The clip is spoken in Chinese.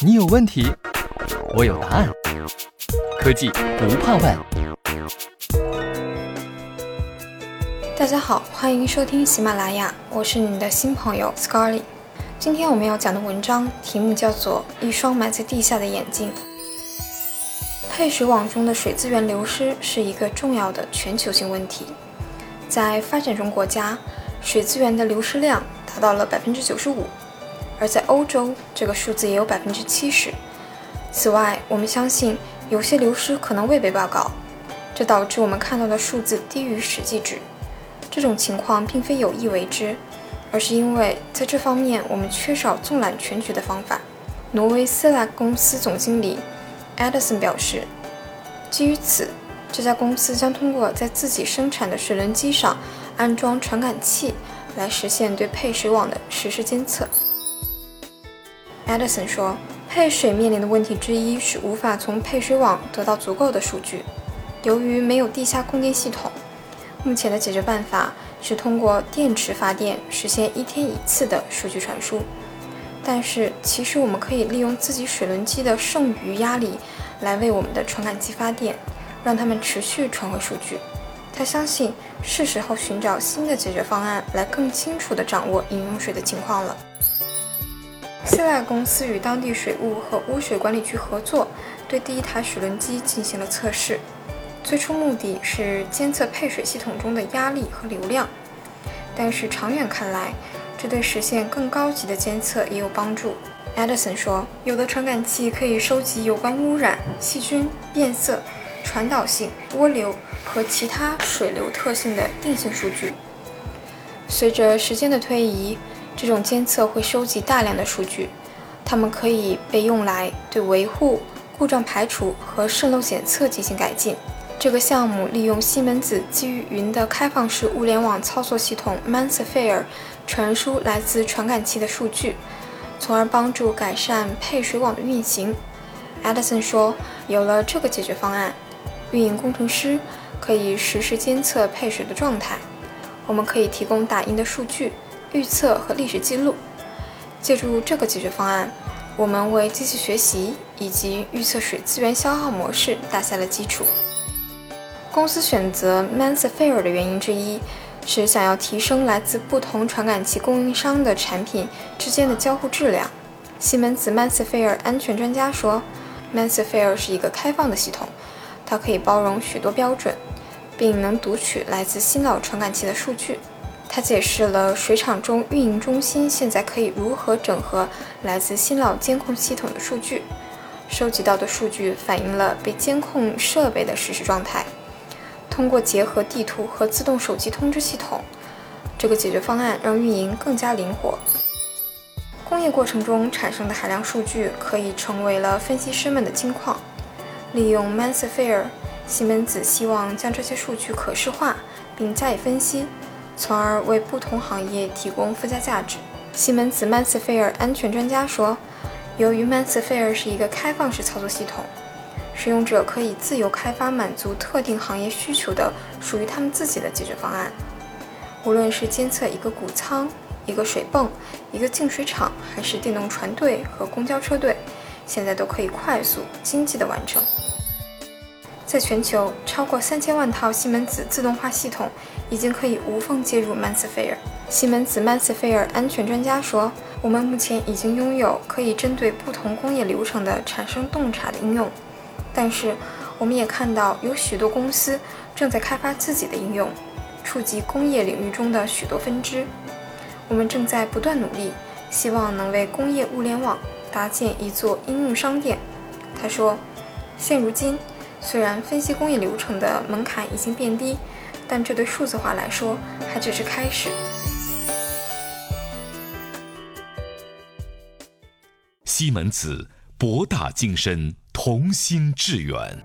你有问题，我有答案。科技不怕问。大家好，欢迎收听喜马拉雅，我是你的新朋友 Scarly。今天我们要讲的文章题目叫做《一双埋在地下的眼睛》。配水网中的水资源流失是一个重要的全球性问题。在发展中国家，水资源的流失量达到了百分之九十五，而在欧洲，这个数字也有百分之七十。此外，我们相信有些流失可能未被报告，这导致我们看到的数字低于实际值。这种情况并非有意为之。而是因为在这方面我们缺少纵览全局的方法。挪威斯拉公司总经理 Edison 表示，基于此，这家公司将通过在自己生产的水轮机上安装传感器来实现对配水网的实时监测。Edison 说，配水面临的问题之一是无法从配水网得到足够的数据，由于没有地下供电系统。目前的解决办法是通过电池发电实现一天一次的数据传输，但是其实我们可以利用自己水轮机的剩余压力来为我们的传感器发电，让它们持续传回数据。他相信是时候寻找新的解决方案，来更清楚地掌握饮用水的情况了。希腊公司与当地水务和污水管理局合作，对第一台水轮机进行了测试。最初目的是监测配水系统中的压力和流量，但是长远看来，这对实现更高级的监测也有帮助。Edison 说，有的传感器可以收集有关污染、细菌、变色、传导性、涡流和其他水流特性的定性数据。随着时间的推移，这种监测会收集大量的数据，它们可以被用来对维护、故障排除和渗漏检测进行改进。这个项目利用西门子基于云的开放式物联网操作系统 Mansphere 传输来自传感器的数据，从而帮助改善配水网的运行。Edison 说：“有了这个解决方案，运营工程师可以实时监测配水的状态。我们可以提供打印的数据、预测和历史记录。借助这个解决方案，我们为机器学习以及预测水资源消耗模式打下了基础。”公司选择 Mansphere 的原因之一是想要提升来自不同传感器供应商的产品之间的交互质量。西门子 Mansphere 安全专家说，Mansphere 是一个开放的系统，它可以包容许多标准，并能读取来自新老传感器的数据。他解释了水厂中运营中心现在可以如何整合来自新老监控系统的数据，收集到的数据反映了被监控设备的实时状态。通过结合地图和自动手机通知系统，这个解决方案让运营更加灵活。工业过程中产生的海量数据可以成为了分析师们的金矿。利用 Mansphere，西门子希望将这些数据可视化并加以分析，从而为不同行业提供附加价值。西门子 Mansphere 安全专家说：“由于 Mansphere 是一个开放式操作系统。”使用者可以自由开发满足特定行业需求的属于他们自己的解决方案。无论是监测一个谷仓、一个水泵、一个净水厂，还是电动船队和公交车队，现在都可以快速、经济地完成。在全球，超过三千万套西门子自动化系统已经可以无缝接入 Mansphere。西门子 Mansphere 安全专家说：“我们目前已经拥有可以针对不同工业流程的产生洞察的应用。”但是，我们也看到有许多公司正在开发自己的应用，触及工业领域中的许多分支。我们正在不断努力，希望能为工业物联网搭建一座应用商店。他说：“现如今，虽然分析工艺流程的门槛已经变低，但这对数字化来说还只是开始。”西门子，博大精深。同心致远。